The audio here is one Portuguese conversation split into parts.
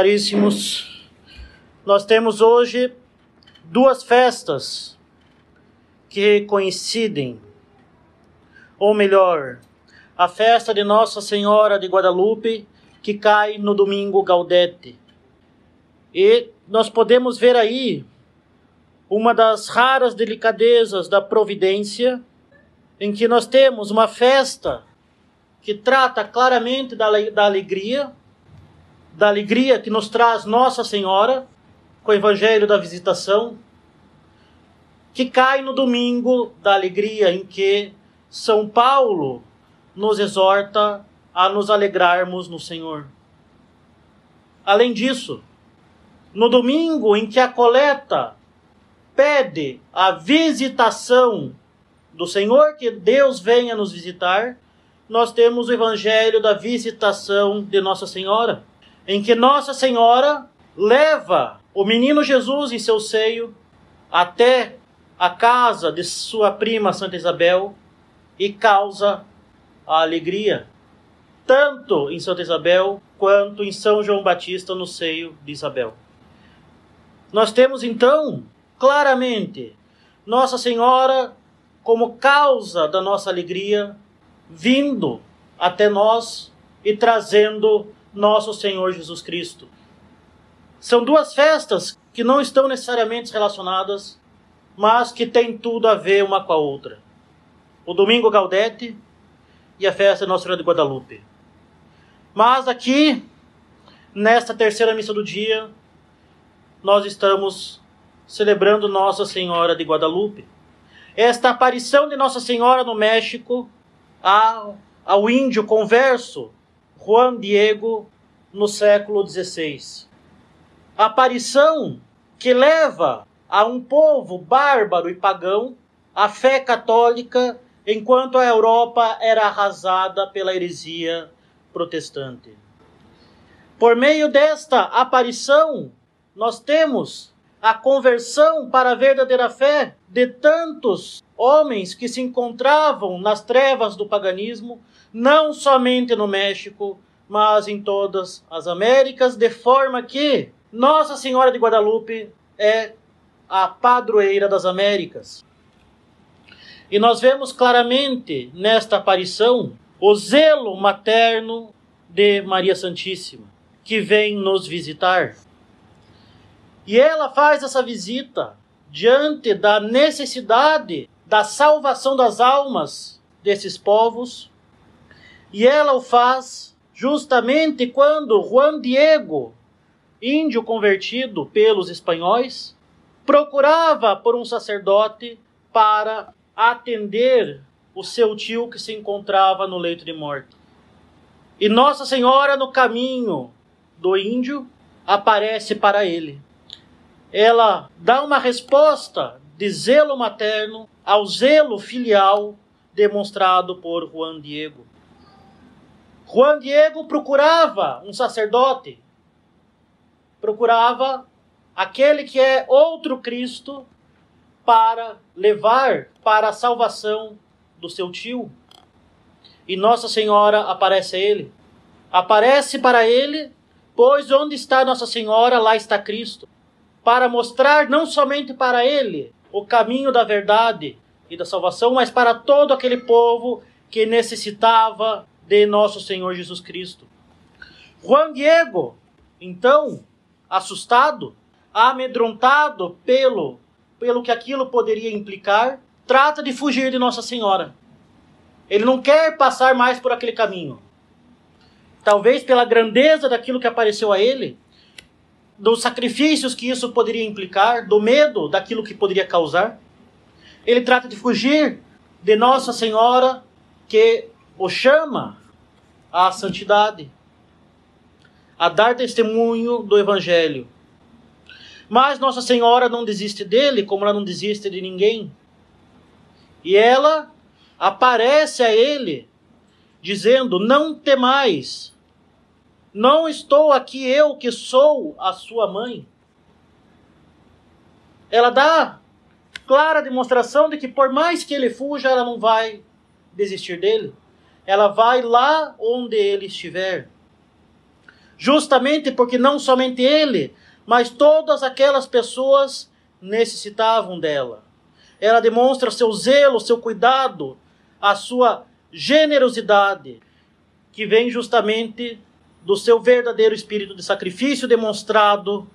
Caríssimos, nós temos hoje duas festas que coincidem, ou melhor, a festa de Nossa Senhora de Guadalupe, que cai no domingo Gaudete. E nós podemos ver aí uma das raras delicadezas da providência, em que nós temos uma festa que trata claramente da, da alegria, da alegria que nos traz Nossa Senhora, com o Evangelho da Visitação, que cai no domingo da alegria em que São Paulo nos exorta a nos alegrarmos no Senhor. Além disso, no domingo em que a coleta pede a visitação do Senhor, que Deus venha nos visitar, nós temos o evangelho da visitação de Nossa Senhora em que Nossa Senhora leva o menino Jesus em seu seio até a casa de sua prima Santa Isabel e causa a alegria, tanto em Santa Isabel quanto em São João Batista no seio de Isabel. Nós temos então claramente Nossa Senhora como causa da nossa alegria vindo até nós e trazendo nosso Senhor Jesus Cristo. São duas festas que não estão necessariamente relacionadas, mas que têm tudo a ver uma com a outra. O Domingo Gaudete e a festa de Nossa Senhora de Guadalupe. Mas aqui, nesta terceira missa do dia, nós estamos celebrando Nossa Senhora de Guadalupe. Esta aparição de Nossa Senhora no México ao, ao índio converso Juan Diego no século XVI. Aparição que leva a um povo bárbaro e pagão a fé católica, enquanto a Europa era arrasada pela heresia protestante. Por meio desta aparição, nós temos a conversão para a verdadeira fé de tantos homens que se encontravam nas trevas do paganismo não somente no México, mas em todas as Américas, de forma que Nossa Senhora de Guadalupe é a padroeira das Américas. E nós vemos claramente nesta aparição o zelo materno de Maria Santíssima, que vem nos visitar. E ela faz essa visita diante da necessidade da salvação das almas desses povos e ela o faz justamente quando Juan Diego, índio convertido pelos espanhóis, procurava por um sacerdote para atender o seu tio que se encontrava no leito de morte. E Nossa Senhora, no caminho do índio, aparece para ele. Ela dá uma resposta de zelo materno ao zelo filial demonstrado por Juan Diego. Juan Diego procurava um sacerdote, procurava aquele que é outro Cristo para levar para a salvação do seu tio. E Nossa Senhora aparece a ele. Aparece para ele, pois onde está Nossa Senhora, lá está Cristo. Para mostrar não somente para ele o caminho da verdade e da salvação, mas para todo aquele povo que necessitava de nosso Senhor Jesus Cristo. Juan Diego, então, assustado, amedrontado pelo, pelo que aquilo poderia implicar, trata de fugir de Nossa Senhora. Ele não quer passar mais por aquele caminho. Talvez pela grandeza daquilo que apareceu a ele, dos sacrifícios que isso poderia implicar, do medo daquilo que poderia causar. Ele trata de fugir de Nossa Senhora, que o chama à santidade, a dar testemunho do Evangelho. Mas Nossa Senhora não desiste dele, como ela não desiste de ninguém. E ela aparece a ele, dizendo: Não temais, não estou aqui eu que sou a sua mãe. Ela dá clara demonstração de que, por mais que ele fuja, ela não vai desistir dele ela vai lá onde ele estiver. justamente porque não somente ele, mas todas aquelas pessoas necessitavam dela. Ela demonstra seu zelo, seu cuidado, a sua generosidade, que vem justamente do seu verdadeiro espírito de sacrifício demonstrado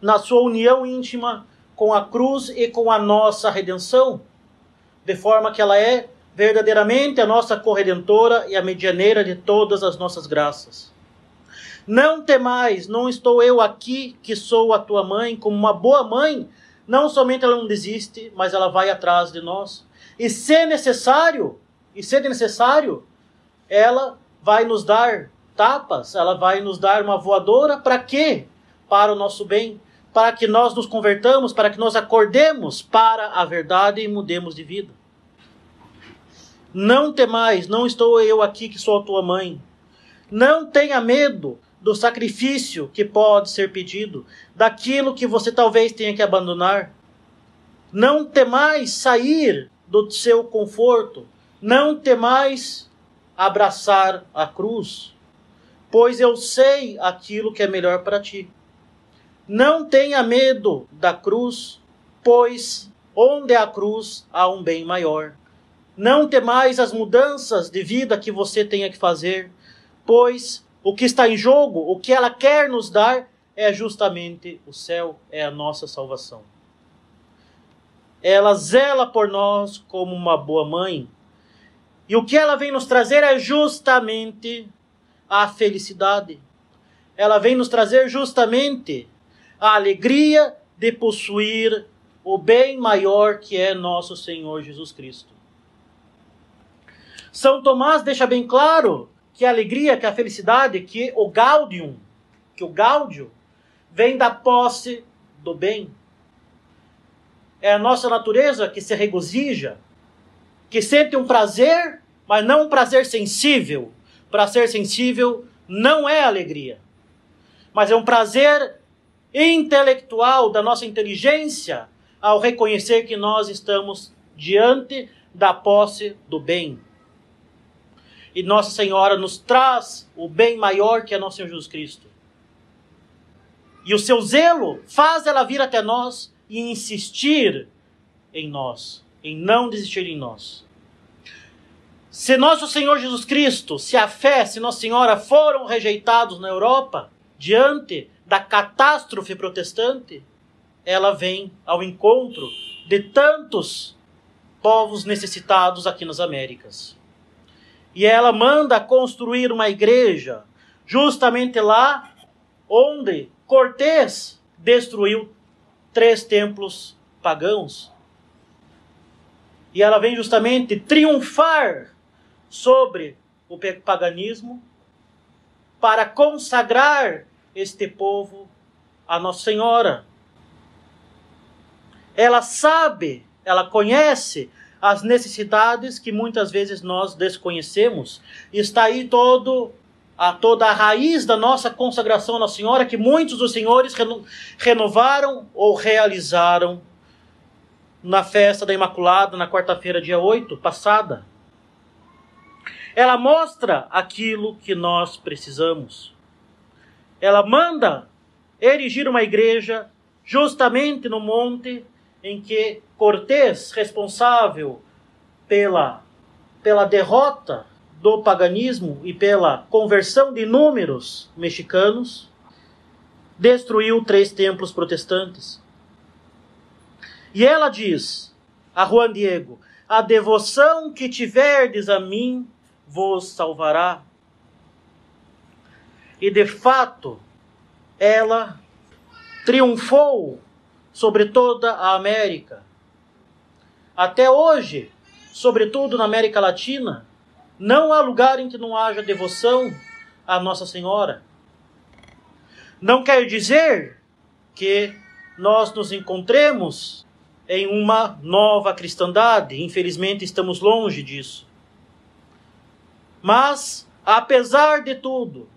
na sua união íntima com a cruz e com a nossa redenção, de forma que ela é verdadeiramente a nossa corredentora e a medianeira de todas as nossas graças. Não temais, não estou eu aqui que sou a tua mãe, como uma boa mãe. Não somente ela não desiste, mas ela vai atrás de nós. E se necessário, e se necessário, ela vai nos dar tapas, ela vai nos dar uma voadora para quê? Para o nosso bem, para que nós nos convertamos, para que nós acordemos para a verdade e mudemos de vida. Não temais, não estou eu aqui que sou a tua mãe. Não tenha medo, do sacrifício que pode ser pedido, daquilo que você talvez tenha que abandonar. Não temais sair do seu conforto, não temais abraçar a cruz, pois eu sei aquilo que é melhor para ti. Não tenha medo da cruz, pois onde há cruz há um bem maior. Não temais as mudanças de vida que você tenha que fazer, pois o que está em jogo, o que ela quer nos dar, é justamente o céu, é a nossa salvação. Ela zela por nós como uma boa mãe. E o que ela vem nos trazer é justamente a felicidade. Ela vem nos trazer justamente a alegria de possuir o bem maior que é nosso Senhor Jesus Cristo. São Tomás deixa bem claro que a alegria, que a felicidade, que o gaudium, que o gaudio vem da posse do bem. É a nossa natureza que se regozija, que sente um prazer, mas não um prazer sensível. Prazer sensível não é alegria, mas é um prazer intelectual da nossa inteligência ao reconhecer que nós estamos diante da posse do bem e Nossa Senhora nos traz o bem maior que é nosso Senhor Jesus Cristo. E o seu zelo faz ela vir até nós e insistir em nós, em não desistir em nós. Se nosso Senhor Jesus Cristo, se a fé, se Nossa Senhora foram rejeitados na Europa, diante da catástrofe protestante, ela vem ao encontro de tantos povos necessitados aqui nas Américas. E ela manda construir uma igreja justamente lá onde Cortés destruiu três templos pagãos. E ela vem justamente triunfar sobre o paganismo para consagrar este povo a Nossa Senhora. Ela sabe, ela conhece as necessidades que muitas vezes nós desconhecemos. Está aí todo a toda a raiz da nossa consagração à Nossa Senhora que muitos dos senhores reno, renovaram ou realizaram na festa da Imaculada, na quarta-feira, dia 8, passada. Ela mostra aquilo que nós precisamos. Ela manda erigir uma igreja justamente no monte em que Cortés, responsável pela, pela derrota do paganismo e pela conversão de inúmeros mexicanos, destruiu três templos protestantes. E ela diz a Juan Diego: A devoção que tiverdes a mim vos salvará. E de fato, ela triunfou sobre toda a América. Até hoje, sobretudo na América Latina, não há lugar em que não haja devoção à Nossa Senhora. Não quer dizer que nós nos encontremos em uma nova cristandade, infelizmente estamos longe disso. Mas, apesar de tudo,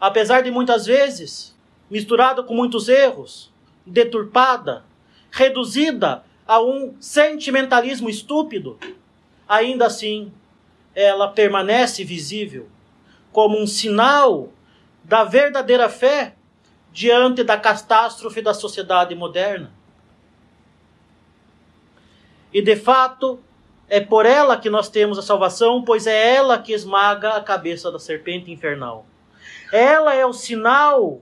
apesar de muitas vezes misturado com muitos erros, deturpada, reduzida a um sentimentalismo estúpido, ainda assim ela permanece visível como um sinal da verdadeira fé diante da catástrofe da sociedade moderna. E de fato, é por ela que nós temos a salvação, pois é ela que esmaga a cabeça da serpente infernal. Ela é o sinal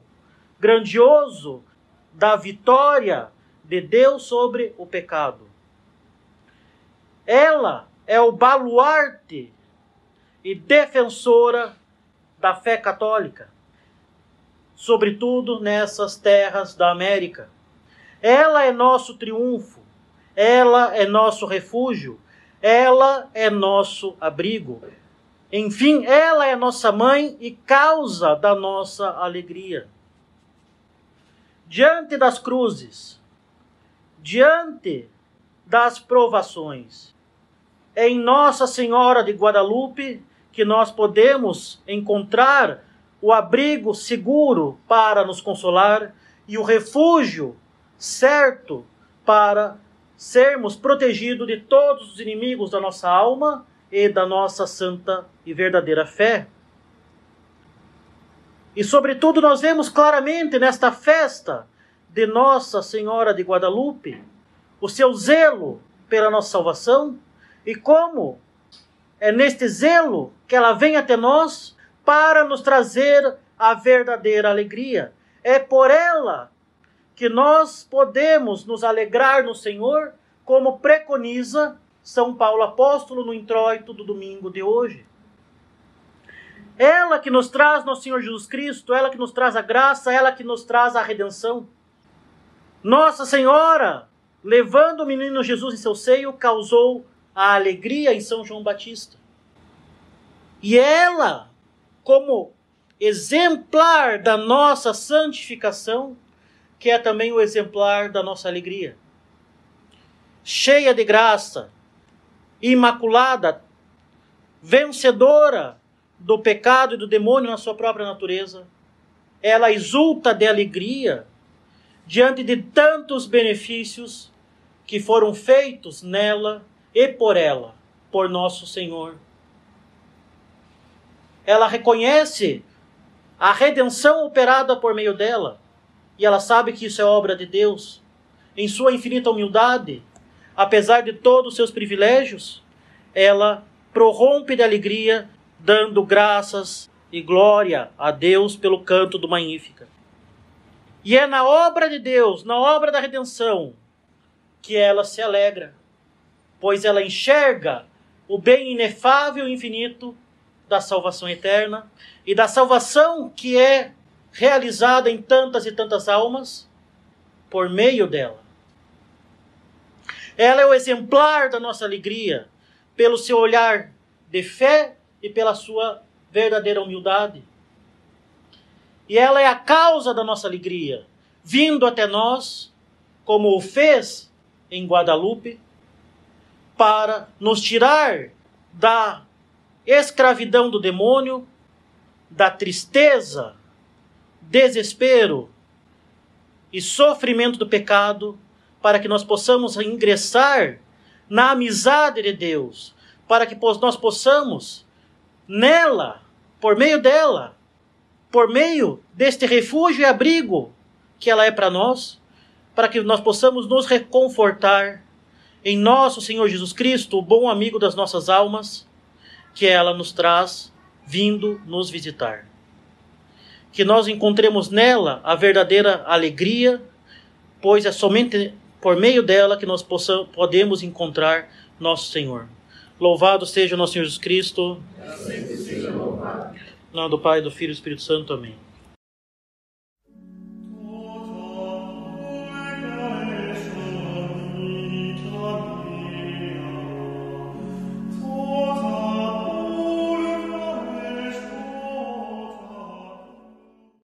grandioso da vitória de Deus sobre o pecado. Ela é o baluarte e defensora da fé católica, sobretudo nessas terras da América. Ela é nosso triunfo, ela é nosso refúgio, ela é nosso abrigo. Enfim, ela é nossa mãe e causa da nossa alegria. Diante das cruzes, diante das provações, é em Nossa Senhora de Guadalupe que nós podemos encontrar o abrigo seguro para nos consolar e o refúgio certo para sermos protegidos de todos os inimigos da nossa alma e da nossa santa e verdadeira fé. E, sobretudo, nós vemos claramente nesta festa de Nossa Senhora de Guadalupe o seu zelo pela nossa salvação e como é neste zelo que ela vem até nós para nos trazer a verdadeira alegria. É por ela que nós podemos nos alegrar no Senhor, como preconiza São Paulo apóstolo no introito do domingo de hoje. Ela que nos traz nosso Senhor Jesus Cristo, ela que nos traz a graça, ela que nos traz a redenção. Nossa Senhora, levando o menino Jesus em seu seio, causou a alegria em São João Batista. E ela, como exemplar da nossa santificação, que é também o exemplar da nossa alegria. Cheia de graça, imaculada, vencedora do pecado e do demônio na sua própria natureza, ela exulta de alegria diante de tantos benefícios que foram feitos nela e por ela, por nosso Senhor. Ela reconhece a redenção operada por meio dela, e ela sabe que isso é obra de Deus. Em sua infinita humildade, apesar de todos os seus privilégios, ela prorrompe de alegria, dando graças e glória a Deus pelo canto do Magnífica. E é na obra de Deus, na obra da redenção, que ela se alegra pois ela enxerga o bem inefável e infinito da salvação eterna e da salvação que é realizada em tantas e tantas almas por meio dela. Ela é o exemplar da nossa alegria pelo seu olhar de fé e pela sua verdadeira humildade. E ela é a causa da nossa alegria, vindo até nós, como o fez em Guadalupe, para nos tirar da escravidão do demônio, da tristeza, desespero e sofrimento do pecado, para que nós possamos ingressar na amizade de Deus, para que nós possamos nela, por meio dela, por meio deste refúgio e abrigo que ela é para nós, para que nós possamos nos reconfortar em nosso Senhor Jesus Cristo, o bom amigo das nossas almas, que ela nos traz vindo nos visitar. Que nós encontremos nela a verdadeira alegria, pois é somente por meio dela que nós possamos, podemos encontrar nosso Senhor. Louvado seja o nosso Senhor Jesus Cristo. Em nome do Pai, do Filho e do Espírito Santo. Amém.